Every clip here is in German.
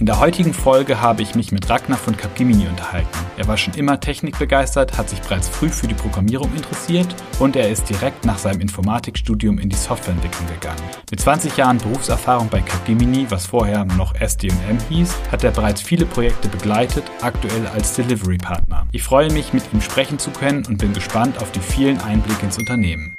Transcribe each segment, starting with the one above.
In der heutigen Folge habe ich mich mit Ragnar von Capgemini unterhalten. Er war schon immer technikbegeistert, hat sich bereits früh für die Programmierung interessiert und er ist direkt nach seinem Informatikstudium in die Softwareentwicklung gegangen. Mit 20 Jahren Berufserfahrung bei Capgemini, was vorher noch SD&M hieß, hat er bereits viele Projekte begleitet, aktuell als Delivery Partner. Ich freue mich, mit ihm sprechen zu können und bin gespannt auf die vielen Einblicke ins Unternehmen.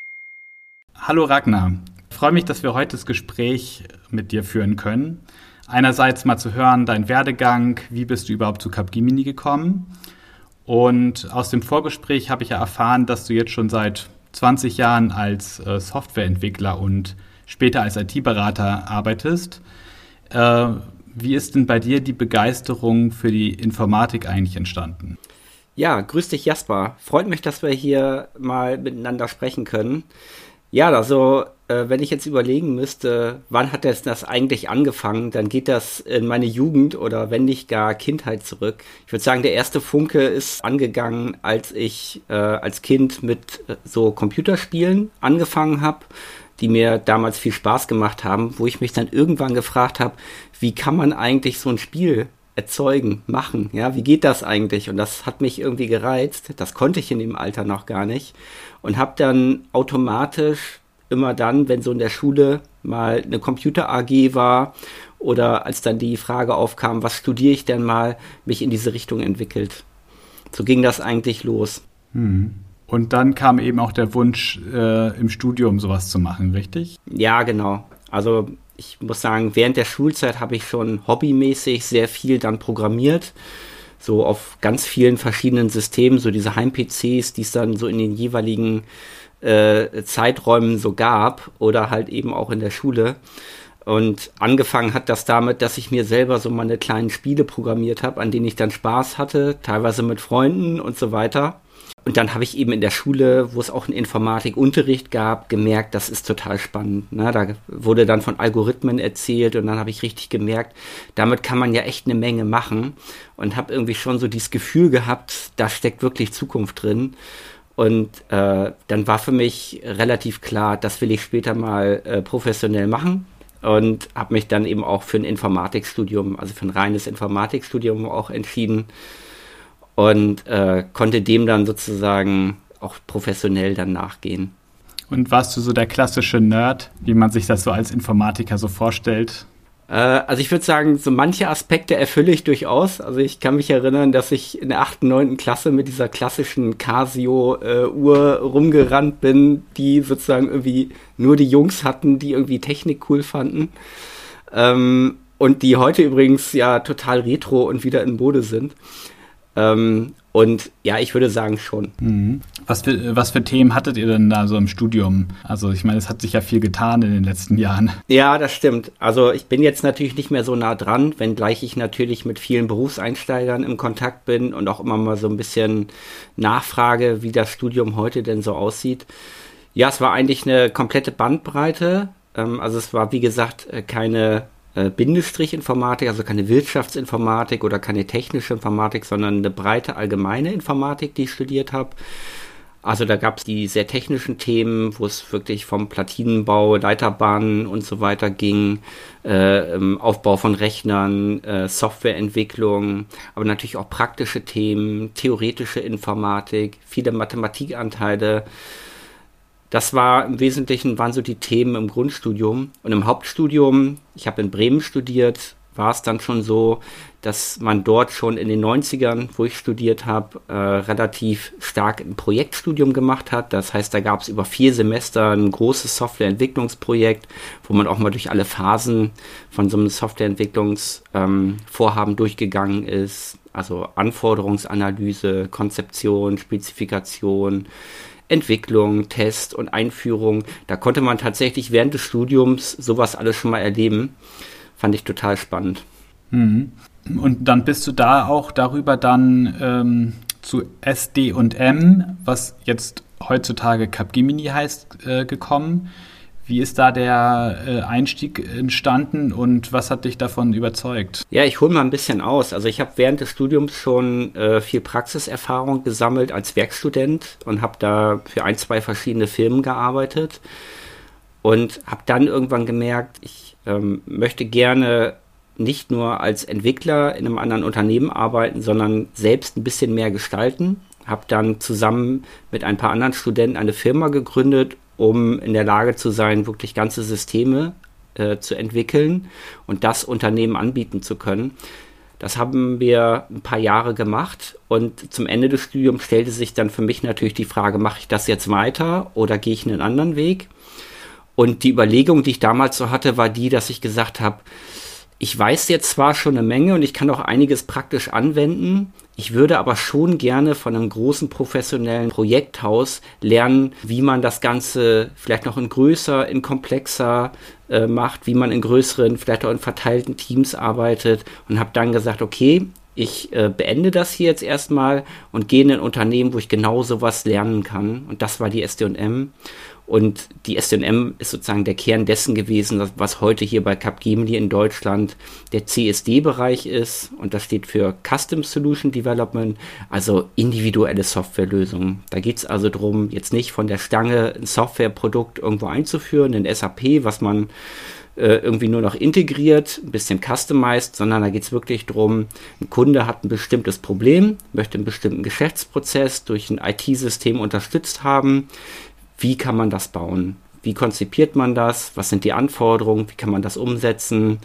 Hallo Ragnar, ich freue mich, dass wir heute das Gespräch mit dir führen können einerseits mal zu hören, dein Werdegang, wie bist du überhaupt zu Capgemini gekommen? Und aus dem Vorgespräch habe ich ja erfahren, dass du jetzt schon seit 20 Jahren als äh, Softwareentwickler und später als IT-Berater arbeitest. Äh, wie ist denn bei dir die Begeisterung für die Informatik eigentlich entstanden? Ja, grüß dich Jasper. Freut mich, dass wir hier mal miteinander sprechen können. Ja, also äh, wenn ich jetzt überlegen müsste, wann hat das, das eigentlich angefangen, dann geht das in meine Jugend oder wenn nicht gar Kindheit zurück. Ich würde sagen, der erste Funke ist angegangen, als ich äh, als Kind mit äh, so Computerspielen angefangen habe, die mir damals viel Spaß gemacht haben, wo ich mich dann irgendwann gefragt habe, wie kann man eigentlich so ein Spiel erzeugen, machen, ja, wie geht das eigentlich? Und das hat mich irgendwie gereizt. Das konnte ich in dem Alter noch gar nicht und habe dann automatisch immer dann, wenn so in der Schule mal eine Computer AG war oder als dann die Frage aufkam, was studiere ich denn mal, mich in diese Richtung entwickelt. So ging das eigentlich los. Hm. Und dann kam eben auch der Wunsch, äh, im Studium sowas zu machen, richtig? Ja, genau. Also ich muss sagen, während der Schulzeit habe ich schon hobbymäßig sehr viel dann programmiert. So auf ganz vielen verschiedenen Systemen, so diese Heim-PCs, die es dann so in den jeweiligen äh, Zeiträumen so gab oder halt eben auch in der Schule. Und angefangen hat das damit, dass ich mir selber so meine kleinen Spiele programmiert habe, an denen ich dann Spaß hatte, teilweise mit Freunden und so weiter. Und dann habe ich eben in der Schule, wo es auch einen Informatikunterricht gab, gemerkt, das ist total spannend. Ne? Da wurde dann von Algorithmen erzählt und dann habe ich richtig gemerkt, damit kann man ja echt eine Menge machen und habe irgendwie schon so dieses Gefühl gehabt, da steckt wirklich Zukunft drin. Und äh, dann war für mich relativ klar, das will ich später mal äh, professionell machen und habe mich dann eben auch für ein Informatikstudium, also für ein reines Informatikstudium auch entschieden und äh, konnte dem dann sozusagen auch professionell dann nachgehen. Und warst du so der klassische Nerd, wie man sich das so als Informatiker so vorstellt? Äh, also ich würde sagen, so manche Aspekte erfülle ich durchaus. Also ich kann mich erinnern, dass ich in der 8., 9. Klasse mit dieser klassischen Casio-Uhr äh, rumgerannt bin, die sozusagen irgendwie nur die Jungs hatten, die irgendwie Technik cool fanden. Ähm, und die heute übrigens ja total retro und wieder in Mode sind. Ähm, und ja, ich würde sagen schon. Mhm. Was, für, was für Themen hattet ihr denn da so im Studium? Also ich meine, es hat sich ja viel getan in den letzten Jahren. Ja, das stimmt. Also ich bin jetzt natürlich nicht mehr so nah dran, wenngleich ich natürlich mit vielen Berufseinsteigern im Kontakt bin und auch immer mal so ein bisschen nachfrage, wie das Studium heute denn so aussieht. Ja, es war eigentlich eine komplette Bandbreite. Ähm, also es war, wie gesagt, äh, keine äh, Bindestrich-Informatik, also keine Wirtschaftsinformatik oder keine technische Informatik, sondern eine breite allgemeine Informatik, die ich studiert habe. Also da gab es die sehr technischen Themen, wo es wirklich vom Platinenbau, Leiterbahnen und so weiter ging, äh, Aufbau von Rechnern, äh, Softwareentwicklung, aber natürlich auch praktische Themen, theoretische Informatik, viele Mathematikanteile. Das war im Wesentlichen, waren so die Themen im Grundstudium. Und im Hauptstudium, ich habe in Bremen studiert, war es dann schon so, dass man dort schon in den 90ern, wo ich studiert habe, äh, relativ stark ein Projektstudium gemacht hat. Das heißt, da gab es über vier Semester ein großes Softwareentwicklungsprojekt, wo man auch mal durch alle Phasen von so einem Softwareentwicklungsvorhaben ähm, durchgegangen ist. Also Anforderungsanalyse, Konzeption, Spezifikation, Entwicklung, Test und Einführung. Da konnte man tatsächlich während des Studiums sowas alles schon mal erleben. Fand ich total spannend. Mhm. Und dann bist du da auch darüber dann ähm, zu SD und M, was jetzt heutzutage Capgemini heißt, äh, gekommen. Wie ist da der äh, Einstieg entstanden und was hat dich davon überzeugt? Ja, ich hole mal ein bisschen aus. Also ich habe während des Studiums schon äh, viel Praxiserfahrung gesammelt als Werkstudent und habe da für ein, zwei verschiedene Firmen gearbeitet und habe dann irgendwann gemerkt, ich ähm, möchte gerne nicht nur als Entwickler in einem anderen Unternehmen arbeiten, sondern selbst ein bisschen mehr gestalten. Habe dann zusammen mit ein paar anderen Studenten eine Firma gegründet, um in der Lage zu sein, wirklich ganze Systeme äh, zu entwickeln und das Unternehmen anbieten zu können. Das haben wir ein paar Jahre gemacht und zum Ende des Studiums stellte sich dann für mich natürlich die Frage, mache ich das jetzt weiter oder gehe ich einen anderen Weg? Und die Überlegung, die ich damals so hatte, war die, dass ich gesagt habe, ich weiß jetzt zwar schon eine Menge und ich kann auch einiges praktisch anwenden. Ich würde aber schon gerne von einem großen professionellen Projekthaus lernen, wie man das Ganze vielleicht noch in größer, in komplexer äh, macht, wie man in größeren, vielleicht auch in verteilten Teams arbeitet und habe dann gesagt, okay, ich äh, beende das hier jetzt erstmal und gehe in ein Unternehmen, wo ich genau sowas lernen kann. Und das war die SDM. Und die SNM ist sozusagen der Kern dessen gewesen, was heute hier bei Capgemini in Deutschland der CSD-Bereich ist. Und das steht für Custom Solution Development, also individuelle Softwarelösungen. Da geht es also darum, jetzt nicht von der Stange ein Softwareprodukt irgendwo einzuführen, in SAP, was man äh, irgendwie nur noch integriert, ein bisschen customized, sondern da geht es wirklich darum, ein Kunde hat ein bestimmtes Problem, möchte einen bestimmten Geschäftsprozess durch ein IT-System unterstützt haben wie kann man das bauen? Wie konzipiert man das? Was sind die Anforderungen? Wie kann man das umsetzen?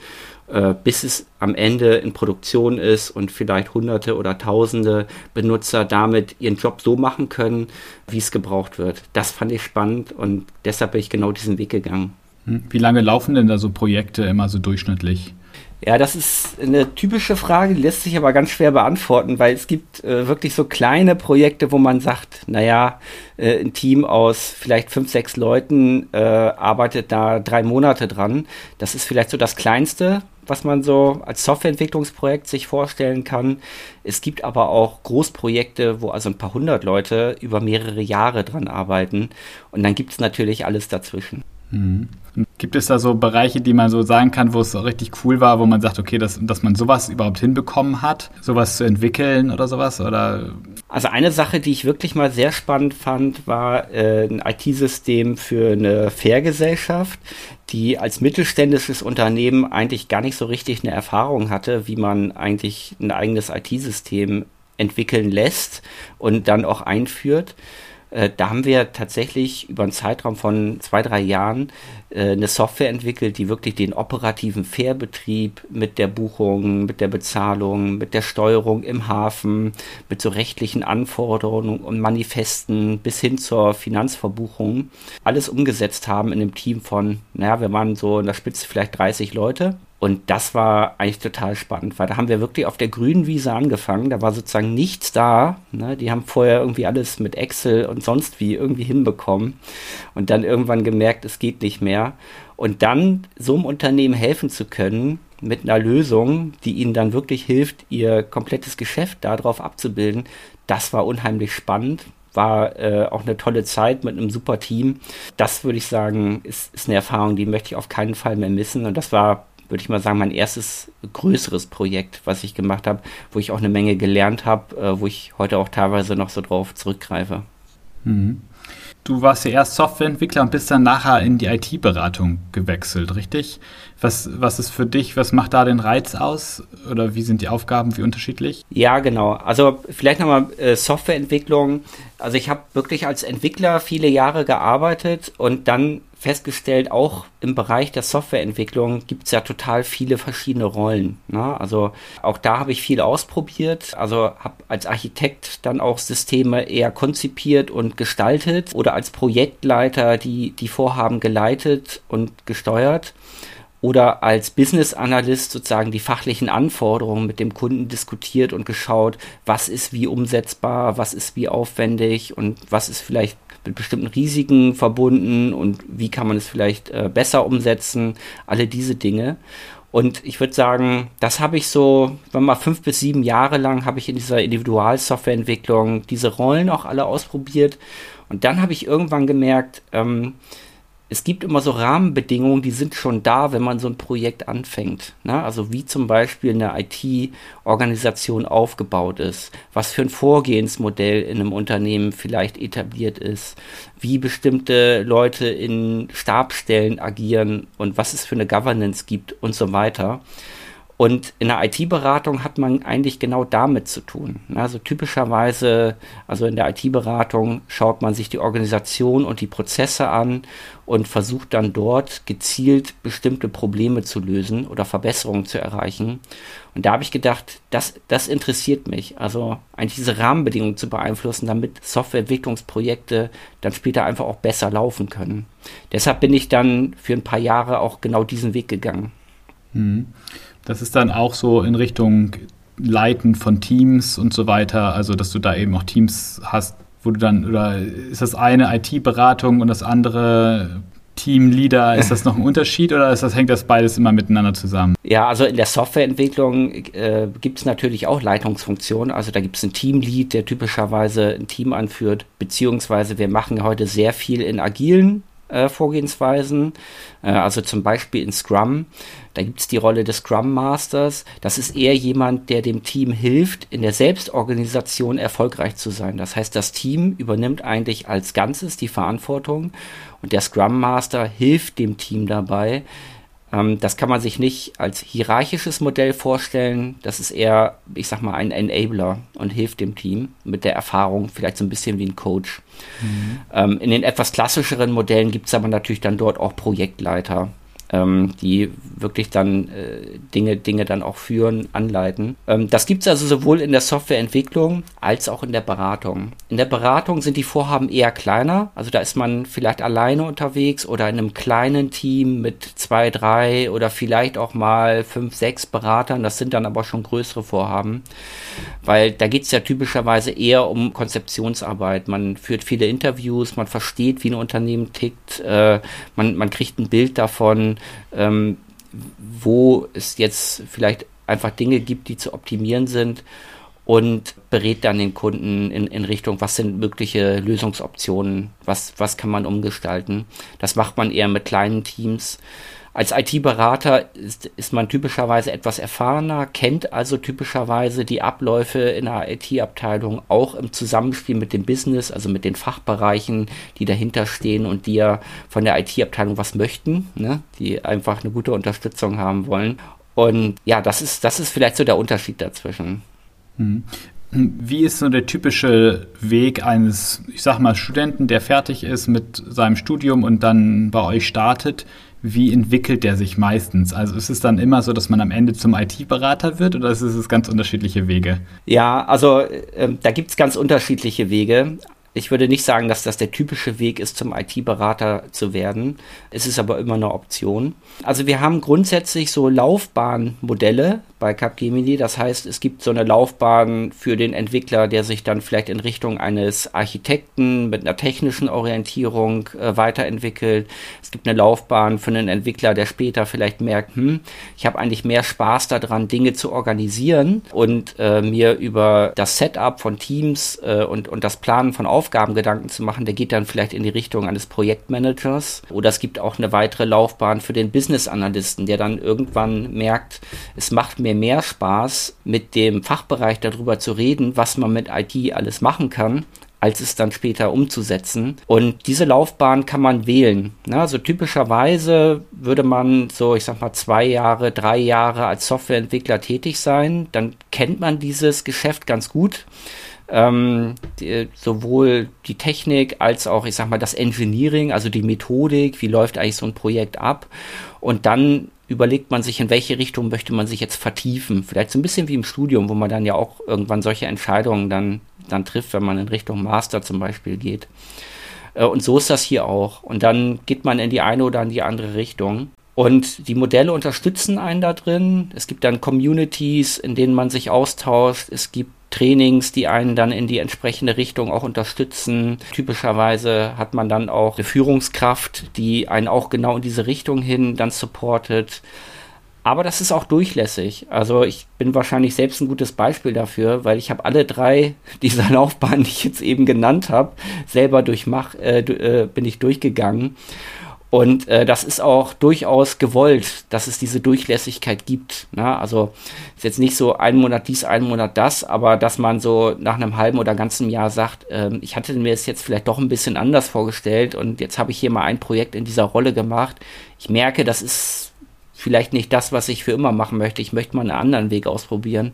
Äh, bis es am Ende in Produktion ist und vielleicht Hunderte oder Tausende Benutzer damit ihren Job so machen können, wie es gebraucht wird. Das fand ich spannend und deshalb bin ich genau diesen Weg gegangen. Hm. Wie lange laufen denn da so Projekte immer so durchschnittlich? Ja, das ist eine typische Frage, die lässt sich aber ganz schwer beantworten, weil es gibt äh, wirklich so kleine Projekte, wo man sagt, naja, äh, ein Team aus vielleicht fünf, sechs Leuten äh, arbeitet da drei Monate dran. Das ist vielleicht so das Kleinste, was man so als Softwareentwicklungsprojekt sich vorstellen kann. Es gibt aber auch Großprojekte, wo also ein paar hundert Leute über mehrere Jahre dran arbeiten. Und dann gibt es natürlich alles dazwischen. Mhm. Gibt es da so Bereiche, die man so sagen kann, wo es richtig cool war, wo man sagt, okay, dass, dass man sowas überhaupt hinbekommen hat, sowas zu entwickeln oder sowas? Oder? Also eine Sache, die ich wirklich mal sehr spannend fand, war äh, ein IT-System für eine Fairgesellschaft, die als mittelständisches Unternehmen eigentlich gar nicht so richtig eine Erfahrung hatte, wie man eigentlich ein eigenes IT-System entwickeln lässt und dann auch einführt. Äh, da haben wir tatsächlich über einen Zeitraum von zwei, drei Jahren äh, eine Software entwickelt, die wirklich den operativen Fährbetrieb mit der Buchung, mit der Bezahlung, mit der Steuerung im Hafen, mit so rechtlichen Anforderungen und Manifesten bis hin zur Finanzverbuchung alles umgesetzt haben in einem Team von, naja, wir waren so in der Spitze vielleicht 30 Leute und das war eigentlich total spannend, weil da haben wir wirklich auf der grünen Wiese angefangen. Da war sozusagen nichts da. Ne? Die haben vorher irgendwie alles mit Excel und sonst wie irgendwie hinbekommen und dann irgendwann gemerkt, es geht nicht mehr. Und dann so einem Unternehmen helfen zu können mit einer Lösung, die ihnen dann wirklich hilft, ihr komplettes Geschäft darauf abzubilden, das war unheimlich spannend war äh, auch eine tolle Zeit mit einem super Team. Das würde ich sagen, ist, ist eine Erfahrung, die möchte ich auf keinen Fall mehr missen. Und das war würde ich mal sagen, mein erstes größeres Projekt, was ich gemacht habe, wo ich auch eine Menge gelernt habe, äh, wo ich heute auch teilweise noch so drauf zurückgreife. Mhm. Du warst ja erst Softwareentwickler und bist dann nachher in die IT-Beratung gewechselt, richtig? Was, was ist für dich, was macht da den Reiz aus? Oder wie sind die Aufgaben, wie unterschiedlich? Ja, genau. Also vielleicht nochmal äh, Softwareentwicklung. Also ich habe wirklich als Entwickler viele Jahre gearbeitet und dann festgestellt, auch im Bereich der Softwareentwicklung gibt es ja total viele verschiedene Rollen. Ne? Also auch da habe ich viel ausprobiert. Also habe als Architekt dann auch Systeme eher konzipiert und gestaltet oder als Projektleiter die, die Vorhaben geleitet und gesteuert oder als Business Analyst sozusagen die fachlichen Anforderungen mit dem Kunden diskutiert und geschaut, was ist wie umsetzbar, was ist wie aufwendig und was ist vielleicht mit bestimmten Risiken verbunden und wie kann man es vielleicht äh, besser umsetzen, alle diese Dinge. Und ich würde sagen, das habe ich so, wenn mal fünf bis sieben Jahre lang habe ich in dieser Individualsoftwareentwicklung diese Rollen auch alle ausprobiert. Und dann habe ich irgendwann gemerkt, ähm, es gibt immer so Rahmenbedingungen, die sind schon da, wenn man so ein Projekt anfängt. Ne? Also wie zum Beispiel eine IT-Organisation aufgebaut ist, was für ein Vorgehensmodell in einem Unternehmen vielleicht etabliert ist, wie bestimmte Leute in Stabstellen agieren und was es für eine Governance gibt und so weiter. Und in der IT-Beratung hat man eigentlich genau damit zu tun. Also typischerweise, also in der IT-Beratung schaut man sich die Organisation und die Prozesse an und versucht dann dort gezielt bestimmte Probleme zu lösen oder Verbesserungen zu erreichen. Und da habe ich gedacht, das, das interessiert mich. Also eigentlich diese Rahmenbedingungen zu beeinflussen, damit Softwareentwicklungsprojekte dann später einfach auch besser laufen können. Deshalb bin ich dann für ein paar Jahre auch genau diesen Weg gegangen. Mhm. Das ist dann auch so in Richtung Leiten von Teams und so weiter, also dass du da eben auch Teams hast, wo du dann, oder ist das eine IT-Beratung und das andere Teamleader, ist das noch ein Unterschied oder ist das, hängt das beides immer miteinander zusammen? Ja, also in der Softwareentwicklung äh, gibt es natürlich auch Leitungsfunktionen. Also da gibt es einen Teamlead, der typischerweise ein Team anführt, beziehungsweise wir machen heute sehr viel in agilen äh, Vorgehensweisen, äh, also zum Beispiel in Scrum. Da gibt es die Rolle des Scrum Masters. Das ist eher jemand, der dem Team hilft, in der Selbstorganisation erfolgreich zu sein. Das heißt, das Team übernimmt eigentlich als Ganzes die Verantwortung und der Scrum Master hilft dem Team dabei, ähm, das kann man sich nicht als hierarchisches Modell vorstellen. Das ist eher, ich sag mal, ein Enabler und hilft dem Team mit der Erfahrung, vielleicht so ein bisschen wie ein Coach. Mhm. Ähm, in den etwas klassischeren Modellen gibt es aber natürlich dann dort auch Projektleiter ähm, die wirklich dann äh, Dinge, Dinge dann auch führen, anleiten. Ähm, das gibt es also sowohl in der Softwareentwicklung als auch in der Beratung. In der Beratung sind die Vorhaben eher kleiner, also da ist man vielleicht alleine unterwegs oder in einem kleinen Team mit zwei, drei oder vielleicht auch mal fünf, sechs Beratern. Das sind dann aber schon größere Vorhaben, weil da geht es ja typischerweise eher um Konzeptionsarbeit. Man führt viele Interviews, man versteht, wie ein Unternehmen tickt, äh, man, man kriegt ein Bild davon, ähm, wo es jetzt vielleicht einfach Dinge gibt, die zu optimieren sind und berät dann den Kunden in, in Richtung, was sind mögliche Lösungsoptionen, was, was kann man umgestalten. Das macht man eher mit kleinen Teams. Als IT-Berater ist, ist man typischerweise etwas erfahrener, kennt also typischerweise die Abläufe in der IT-Abteilung auch im Zusammenspiel mit dem Business, also mit den Fachbereichen, die dahinter stehen und die ja von der IT-Abteilung was möchten, ne? die einfach eine gute Unterstützung haben wollen. Und ja, das ist, das ist vielleicht so der Unterschied dazwischen. Mhm. Wie ist so der typische Weg eines, ich sag mal, Studenten, der fertig ist mit seinem Studium und dann bei euch startet? Wie entwickelt der sich meistens? Also ist es dann immer so, dass man am Ende zum IT-Berater wird oder ist es ganz unterschiedliche Wege? Ja, also äh, da gibt es ganz unterschiedliche Wege. Ich würde nicht sagen, dass das der typische Weg ist, zum IT-Berater zu werden. Es ist aber immer eine Option. Also wir haben grundsätzlich so Laufbahnmodelle bei Capgemini. Das heißt, es gibt so eine Laufbahn für den Entwickler, der sich dann vielleicht in Richtung eines Architekten mit einer technischen Orientierung äh, weiterentwickelt. Es gibt eine Laufbahn für einen Entwickler, der später vielleicht merkt, hm, ich habe eigentlich mehr Spaß daran, Dinge zu organisieren und äh, mir über das Setup von Teams äh, und, und das Planen von Aufgaben Aufgaben zu machen, der geht dann vielleicht in die Richtung eines Projektmanagers. Oder es gibt auch eine weitere Laufbahn für den Business Analysten, der dann irgendwann merkt, es macht mir mehr Spaß, mit dem Fachbereich darüber zu reden, was man mit IT alles machen kann, als es dann später umzusetzen. Und diese Laufbahn kann man wählen. Ne? Also typischerweise würde man so, ich sag mal, zwei Jahre, drei Jahre als Softwareentwickler tätig sein. Dann kennt man dieses Geschäft ganz gut ähm, die, sowohl die Technik als auch, ich sag mal, das Engineering, also die Methodik, wie läuft eigentlich so ein Projekt ab. Und dann überlegt man sich, in welche Richtung möchte man sich jetzt vertiefen. Vielleicht so ein bisschen wie im Studium, wo man dann ja auch irgendwann solche Entscheidungen dann, dann trifft, wenn man in Richtung Master zum Beispiel geht. Äh, und so ist das hier auch. Und dann geht man in die eine oder in die andere Richtung. Und die Modelle unterstützen einen da drin. Es gibt dann Communities, in denen man sich austauscht. Es gibt Trainings, die einen dann in die entsprechende Richtung auch unterstützen. Typischerweise hat man dann auch eine Führungskraft, die einen auch genau in diese Richtung hin dann supportet. Aber das ist auch durchlässig. Also ich bin wahrscheinlich selbst ein gutes Beispiel dafür, weil ich habe alle drei dieser Laufbahnen, die ich jetzt eben genannt habe, selber durchmach, äh, äh, bin ich durchgegangen. Und äh, das ist auch durchaus gewollt, dass es diese Durchlässigkeit gibt. Ne? Also ist jetzt nicht so ein Monat dies, ein Monat das, aber dass man so nach einem halben oder ganzen Jahr sagt, ähm, ich hatte mir es jetzt vielleicht doch ein bisschen anders vorgestellt und jetzt habe ich hier mal ein Projekt in dieser Rolle gemacht. Ich merke, das ist vielleicht nicht das, was ich für immer machen möchte, ich möchte mal einen anderen Weg ausprobieren,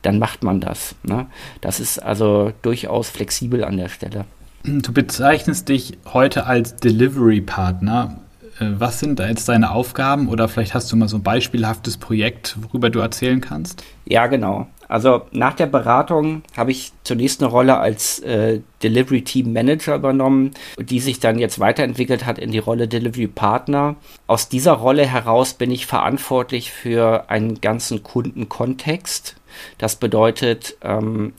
dann macht man das. Ne? Das ist also durchaus flexibel an der Stelle. Du bezeichnest dich heute als Delivery-Partner. Äh, was sind da jetzt deine Aufgaben oder vielleicht hast du mal so ein beispielhaftes Projekt, worüber du erzählen kannst? Ja, genau. Also nach der Beratung habe ich zunächst eine Rolle als äh, Delivery Team Manager übernommen, die sich dann jetzt weiterentwickelt hat in die Rolle Delivery Partner. Aus dieser Rolle heraus bin ich verantwortlich für einen ganzen Kundenkontext. Das bedeutet, ähm,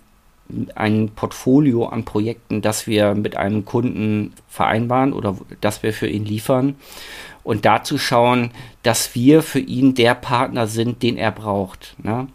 ein Portfolio an Projekten, das wir mit einem Kunden vereinbaren oder das wir für ihn liefern und dazu schauen, dass wir für ihn der Partner sind, den er braucht. Ne?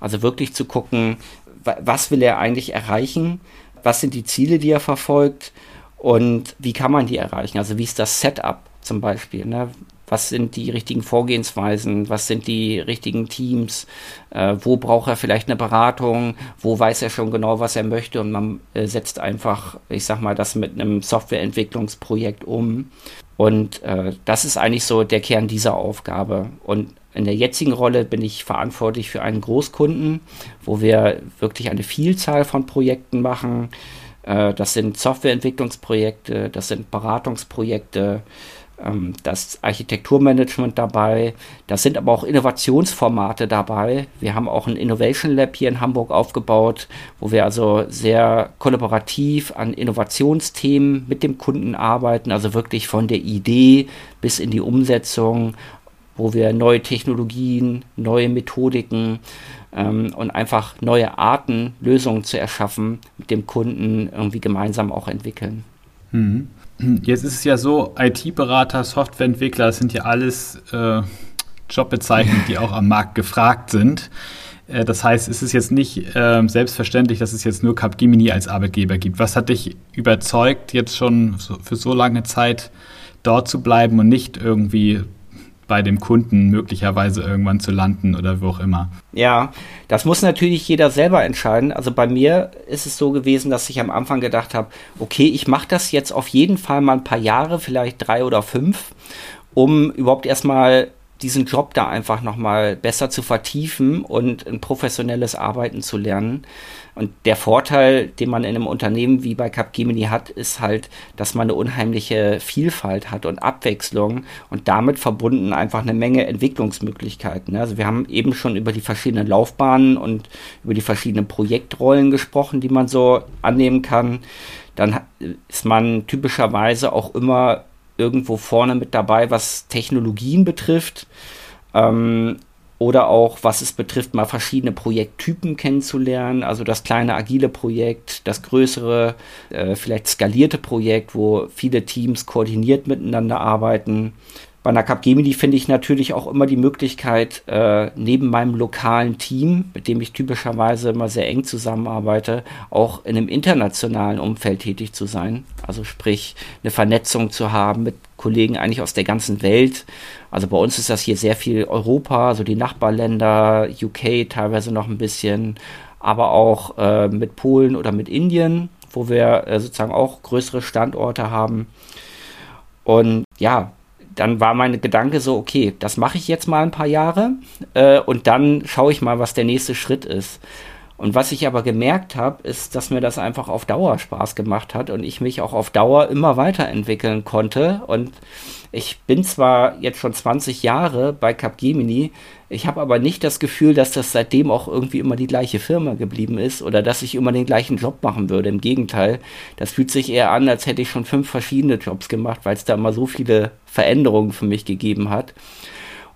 Also wirklich zu gucken, was will er eigentlich erreichen, was sind die Ziele, die er verfolgt und wie kann man die erreichen. Also wie ist das Setup zum Beispiel. Ne? Was sind die richtigen Vorgehensweisen, was sind die richtigen Teams, äh, wo braucht er vielleicht eine Beratung, wo weiß er schon genau, was er möchte und man äh, setzt einfach, ich sag mal, das mit einem Softwareentwicklungsprojekt um. Und äh, das ist eigentlich so der Kern dieser Aufgabe. Und in der jetzigen Rolle bin ich verantwortlich für einen Großkunden, wo wir wirklich eine Vielzahl von Projekten machen. Äh, das sind Softwareentwicklungsprojekte, das sind Beratungsprojekte, ähm, das Architekturmanagement dabei. Da sind aber auch Innovationsformate dabei. Wir haben auch ein Innovation Lab hier in Hamburg aufgebaut, wo wir also sehr kollaborativ an Innovationsthemen mit dem Kunden arbeiten, also wirklich von der Idee bis in die Umsetzung, wo wir neue Technologien, neue Methodiken ähm, und einfach neue Arten, Lösungen zu erschaffen, mit dem Kunden irgendwie gemeinsam auch entwickeln. Mhm. Jetzt ist es ja so, IT-Berater, Softwareentwickler, das sind ja alles äh, Jobbezeichnungen, die auch am Markt gefragt sind. Äh, das heißt, es ist jetzt nicht äh, selbstverständlich, dass es jetzt nur Capgemini als Arbeitgeber gibt. Was hat dich überzeugt, jetzt schon so, für so lange Zeit dort zu bleiben und nicht irgendwie bei dem Kunden möglicherweise irgendwann zu landen oder wo auch immer. Ja, das muss natürlich jeder selber entscheiden. Also bei mir ist es so gewesen, dass ich am Anfang gedacht habe, okay, ich mache das jetzt auf jeden Fall mal ein paar Jahre, vielleicht drei oder fünf, um überhaupt erstmal diesen Job da einfach nochmal besser zu vertiefen und ein professionelles Arbeiten zu lernen. Und der Vorteil, den man in einem Unternehmen wie bei Capgemini hat, ist halt, dass man eine unheimliche Vielfalt hat und Abwechslung und damit verbunden einfach eine Menge Entwicklungsmöglichkeiten. Also wir haben eben schon über die verschiedenen Laufbahnen und über die verschiedenen Projektrollen gesprochen, die man so annehmen kann. Dann ist man typischerweise auch immer irgendwo vorne mit dabei, was Technologien betrifft. Ähm, oder auch, was es betrifft, mal verschiedene Projekttypen kennenzulernen. Also das kleine agile Projekt, das größere, äh, vielleicht skalierte Projekt, wo viele Teams koordiniert miteinander arbeiten. Bei einer Capgemini finde ich natürlich auch immer die Möglichkeit, äh, neben meinem lokalen Team, mit dem ich typischerweise immer sehr eng zusammenarbeite, auch in einem internationalen Umfeld tätig zu sein. Also sprich, eine Vernetzung zu haben mit Kollegen eigentlich aus der ganzen Welt. Also bei uns ist das hier sehr viel Europa, also die Nachbarländer, UK teilweise noch ein bisschen, aber auch äh, mit Polen oder mit Indien, wo wir äh, sozusagen auch größere Standorte haben. Und ja, dann war mein Gedanke so, okay, das mache ich jetzt mal ein paar Jahre äh, und dann schaue ich mal, was der nächste Schritt ist. Und was ich aber gemerkt habe, ist, dass mir das einfach auf Dauer Spaß gemacht hat und ich mich auch auf Dauer immer weiterentwickeln konnte. Und ich bin zwar jetzt schon 20 Jahre bei Capgemini, ich habe aber nicht das Gefühl, dass das seitdem auch irgendwie immer die gleiche Firma geblieben ist oder dass ich immer den gleichen Job machen würde. Im Gegenteil, das fühlt sich eher an, als hätte ich schon fünf verschiedene Jobs gemacht, weil es da immer so viele Veränderungen für mich gegeben hat.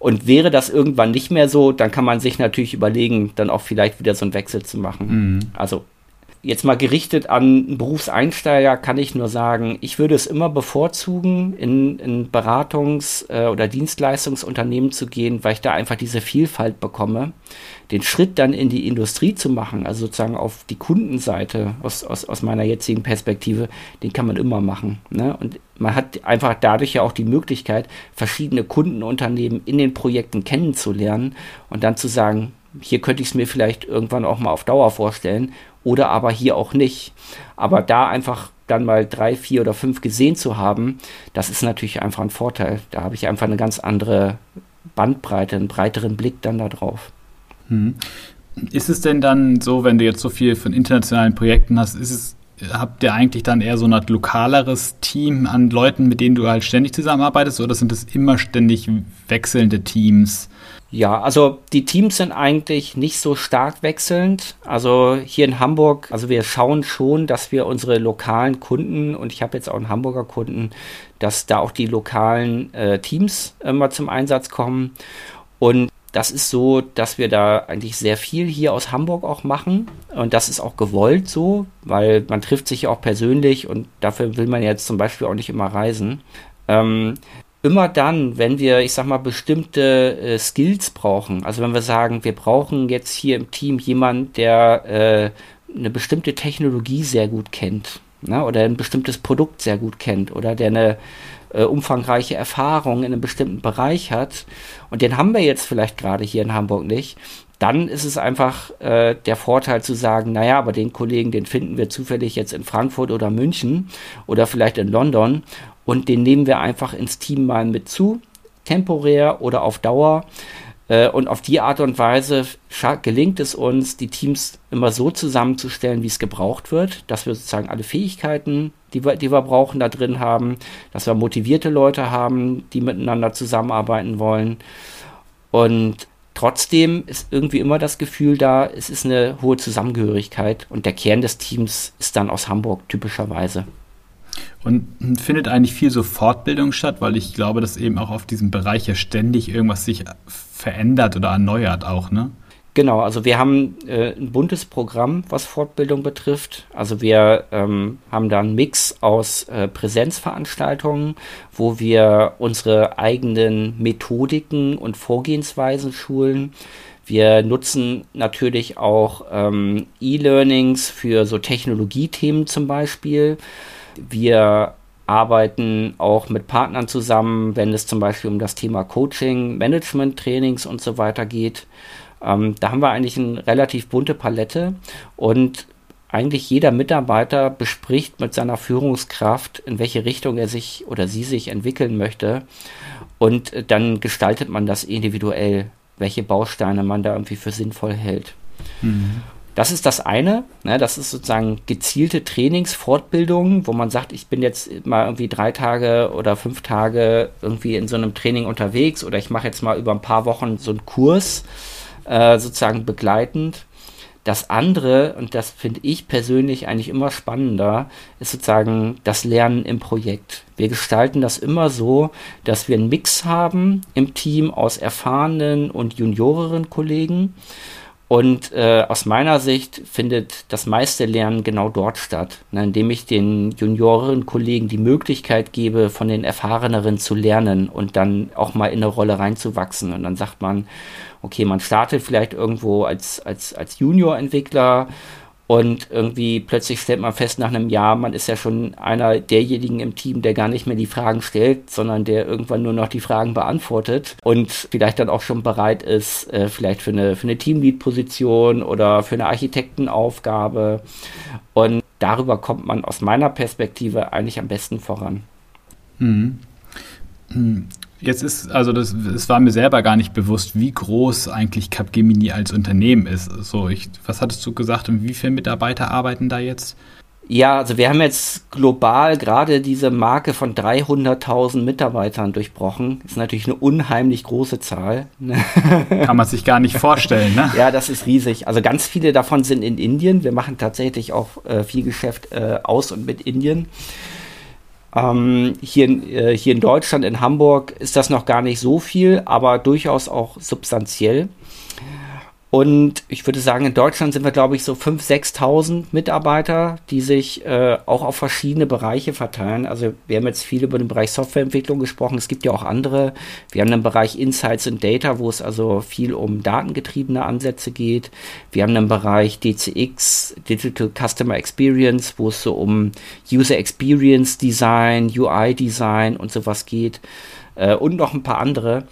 Und wäre das irgendwann nicht mehr so, dann kann man sich natürlich überlegen, dann auch vielleicht wieder so einen Wechsel zu machen. Mhm. Also jetzt mal gerichtet an Berufseinsteiger kann ich nur sagen, ich würde es immer bevorzugen, in, in Beratungs- äh, oder Dienstleistungsunternehmen zu gehen, weil ich da einfach diese Vielfalt bekomme. Den Schritt dann in die Industrie zu machen, also sozusagen auf die Kundenseite aus, aus, aus meiner jetzigen Perspektive, den kann man immer machen. Ne? Und man hat einfach dadurch ja auch die Möglichkeit, verschiedene Kundenunternehmen in den Projekten kennenzulernen und dann zu sagen, hier könnte ich es mir vielleicht irgendwann auch mal auf Dauer vorstellen oder aber hier auch nicht. Aber da einfach dann mal drei, vier oder fünf gesehen zu haben, das ist natürlich einfach ein Vorteil. Da habe ich einfach eine ganz andere Bandbreite, einen breiteren Blick dann da drauf. Hm. Ist es denn dann so, wenn du jetzt so viel von internationalen Projekten hast, ist es, habt ihr eigentlich dann eher so ein lokaleres Team an Leuten, mit denen du halt ständig zusammenarbeitest, oder sind es immer ständig wechselnde Teams? Ja, also die Teams sind eigentlich nicht so stark wechselnd. Also hier in Hamburg, also wir schauen schon, dass wir unsere lokalen Kunden, und ich habe jetzt auch einen Hamburger Kunden, dass da auch die lokalen äh, Teams immer zum Einsatz kommen. Und das ist so, dass wir da eigentlich sehr viel hier aus Hamburg auch machen. Und das ist auch gewollt so, weil man trifft sich ja auch persönlich und dafür will man jetzt zum Beispiel auch nicht immer reisen. Ähm, immer dann, wenn wir, ich sag mal, bestimmte äh, Skills brauchen, also wenn wir sagen, wir brauchen jetzt hier im Team jemanden, der äh, eine bestimmte Technologie sehr gut kennt, ne, oder ein bestimmtes Produkt sehr gut kennt, oder der eine äh, umfangreiche Erfahrung in einem bestimmten Bereich hat, und den haben wir jetzt vielleicht gerade hier in Hamburg nicht, dann ist es einfach äh, der Vorteil zu sagen, naja, aber den Kollegen, den finden wir zufällig jetzt in Frankfurt oder München oder vielleicht in London und den nehmen wir einfach ins Team mal mit zu, temporär oder auf Dauer. Äh, und auf die Art und Weise gelingt es uns, die Teams immer so zusammenzustellen, wie es gebraucht wird, dass wir sozusagen alle Fähigkeiten, die wir, die wir brauchen, da drin haben, dass wir motivierte Leute haben, die miteinander zusammenarbeiten wollen. Und trotzdem ist irgendwie immer das Gefühl da, es ist eine hohe Zusammengehörigkeit und der Kern des Teams ist dann aus Hamburg typischerweise. Und findet eigentlich viel so Fortbildung statt, weil ich glaube, dass eben auch auf diesem Bereich ja ständig irgendwas sich verändert oder erneuert auch, ne? Genau, also wir haben äh, ein buntes Programm, was Fortbildung betrifft. Also wir ähm, haben da einen Mix aus äh, Präsenzveranstaltungen, wo wir unsere eigenen Methodiken und Vorgehensweisen schulen. Wir nutzen natürlich auch ähm, E-Learnings für so Technologiethemen zum Beispiel. Wir arbeiten auch mit Partnern zusammen, wenn es zum Beispiel um das Thema Coaching, Management, Trainings und so weiter geht. Ähm, da haben wir eigentlich eine relativ bunte Palette und eigentlich jeder Mitarbeiter bespricht mit seiner Führungskraft, in welche Richtung er sich oder sie sich entwickeln möchte. Und dann gestaltet man das individuell, welche Bausteine man da irgendwie für sinnvoll hält. Mhm. Das ist das eine. Ne, das ist sozusagen gezielte Trainingsfortbildung, wo man sagt, ich bin jetzt mal irgendwie drei Tage oder fünf Tage irgendwie in so einem Training unterwegs oder ich mache jetzt mal über ein paar Wochen so einen Kurs äh, sozusagen begleitend. Das andere, und das finde ich persönlich eigentlich immer spannender, ist sozusagen das Lernen im Projekt. Wir gestalten das immer so, dass wir einen Mix haben im Team aus erfahrenen und junioreren Kollegen und äh, aus meiner Sicht findet das meiste Lernen genau dort statt, ne, indem ich den Junioren Kollegen die Möglichkeit gebe, von den Erfahreneren zu lernen und dann auch mal in eine Rolle reinzuwachsen. Und dann sagt man, okay, man startet vielleicht irgendwo als, als, als Junior-Entwickler und irgendwie plötzlich stellt man fest nach einem Jahr, man ist ja schon einer derjenigen im Team, der gar nicht mehr die Fragen stellt, sondern der irgendwann nur noch die Fragen beantwortet und vielleicht dann auch schon bereit ist, äh, vielleicht für eine, für eine Teamlead-Position oder für eine Architektenaufgabe. Und darüber kommt man aus meiner Perspektive eigentlich am besten voran. Mhm. Jetzt ist, also das, es war mir selber gar nicht bewusst, wie groß eigentlich Capgemini als Unternehmen ist. So, ich, was hattest du gesagt und wie viele Mitarbeiter arbeiten da jetzt? Ja, also wir haben jetzt global gerade diese Marke von 300.000 Mitarbeitern durchbrochen. Das ist natürlich eine unheimlich große Zahl. Kann man sich gar nicht vorstellen, ne? ja, das ist riesig. Also ganz viele davon sind in Indien. Wir machen tatsächlich auch äh, viel Geschäft äh, aus und mit Indien. Ähm, hier, äh, hier in Deutschland, in Hamburg, ist das noch gar nicht so viel, aber durchaus auch substanziell. Und ich würde sagen, in Deutschland sind wir, glaube ich, so 5.000, 6.000 Mitarbeiter, die sich äh, auch auf verschiedene Bereiche verteilen. Also wir haben jetzt viel über den Bereich Softwareentwicklung gesprochen. Es gibt ja auch andere. Wir haben einen Bereich Insights and Data, wo es also viel um datengetriebene Ansätze geht. Wir haben einen Bereich DCX, Digital Customer Experience, wo es so um User Experience Design, UI Design und sowas geht. Äh, und noch ein paar andere.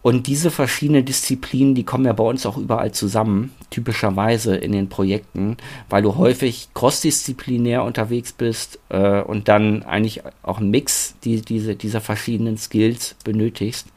Und diese verschiedenen Disziplinen, die kommen ja bei uns auch überall zusammen, typischerweise in den Projekten, weil du häufig crossdisziplinär unterwegs bist äh, und dann eigentlich auch einen Mix die, diese, dieser verschiedenen Skills benötigst.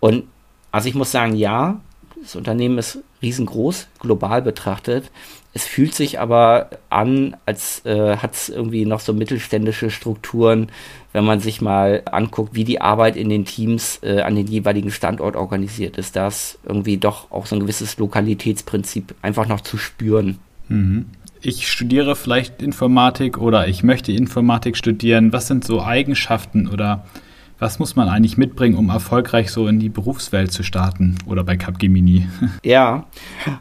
Und Also ich muss sagen, ja, das Unternehmen ist riesengroß, global betrachtet. Es fühlt sich aber an, als äh, hat es irgendwie noch so mittelständische Strukturen, wenn man sich mal anguckt, wie die Arbeit in den Teams äh, an den jeweiligen Standort organisiert ist. Da ist irgendwie doch auch so ein gewisses Lokalitätsprinzip einfach noch zu spüren. Mhm. Ich studiere vielleicht Informatik oder ich möchte Informatik studieren. Was sind so Eigenschaften oder was muss man eigentlich mitbringen, um erfolgreich so in die Berufswelt zu starten oder bei Capgemini? Ja,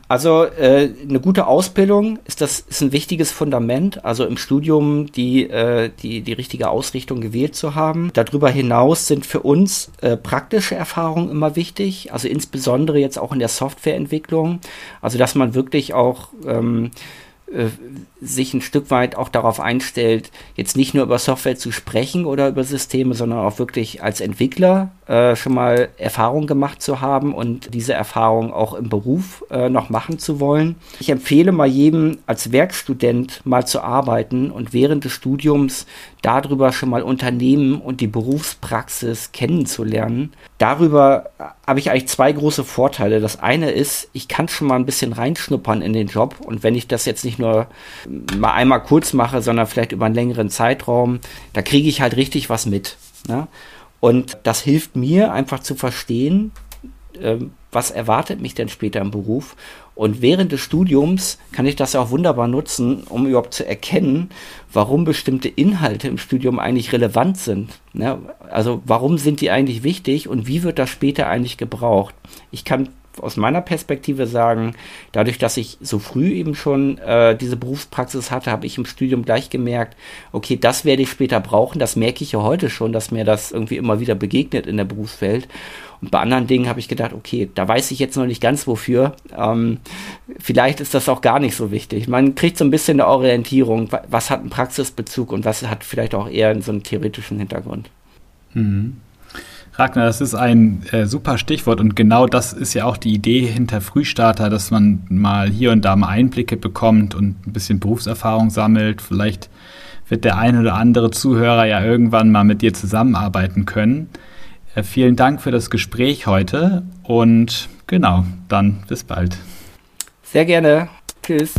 also äh, eine gute Ausbildung ist das ist ein wichtiges Fundament. Also im Studium die äh, die die richtige Ausrichtung gewählt zu haben. Darüber hinaus sind für uns äh, praktische Erfahrungen immer wichtig. Also insbesondere jetzt auch in der Softwareentwicklung. Also dass man wirklich auch ähm, äh, sich ein Stück weit auch darauf einstellt, jetzt nicht nur über Software zu sprechen oder über Systeme, sondern auch wirklich als Entwickler äh, schon mal Erfahrung gemacht zu haben und diese Erfahrung auch im Beruf äh, noch machen zu wollen. Ich empfehle mal jedem als Werkstudent mal zu arbeiten und während des Studiums darüber schon mal Unternehmen und die Berufspraxis kennenzulernen. Darüber habe ich eigentlich zwei große Vorteile. Das eine ist, ich kann schon mal ein bisschen reinschnuppern in den Job und wenn ich das jetzt nicht nur mal einmal kurz mache, sondern vielleicht über einen längeren Zeitraum, da kriege ich halt richtig was mit. Ne? Und das hilft mir einfach zu verstehen, äh, was erwartet mich denn später im Beruf. Und während des Studiums kann ich das auch wunderbar nutzen, um überhaupt zu erkennen, warum bestimmte Inhalte im Studium eigentlich relevant sind. Ne? Also warum sind die eigentlich wichtig und wie wird das später eigentlich gebraucht? Ich kann aus meiner Perspektive sagen, dadurch, dass ich so früh eben schon äh, diese Berufspraxis hatte, habe ich im Studium gleich gemerkt, okay, das werde ich später brauchen. Das merke ich ja heute schon, dass mir das irgendwie immer wieder begegnet in der Berufswelt. Und bei anderen Dingen habe ich gedacht, okay, da weiß ich jetzt noch nicht ganz wofür. Ähm, vielleicht ist das auch gar nicht so wichtig. Man kriegt so ein bisschen eine Orientierung, was hat einen Praxisbezug und was hat vielleicht auch eher so einen theoretischen Hintergrund. Mhm. Ragnar, das ist ein äh, super Stichwort und genau das ist ja auch die Idee hinter Frühstarter, dass man mal hier und da mal Einblicke bekommt und ein bisschen Berufserfahrung sammelt. Vielleicht wird der ein oder andere Zuhörer ja irgendwann mal mit dir zusammenarbeiten können. Äh, vielen Dank für das Gespräch heute und genau, dann bis bald. Sehr gerne. Tschüss.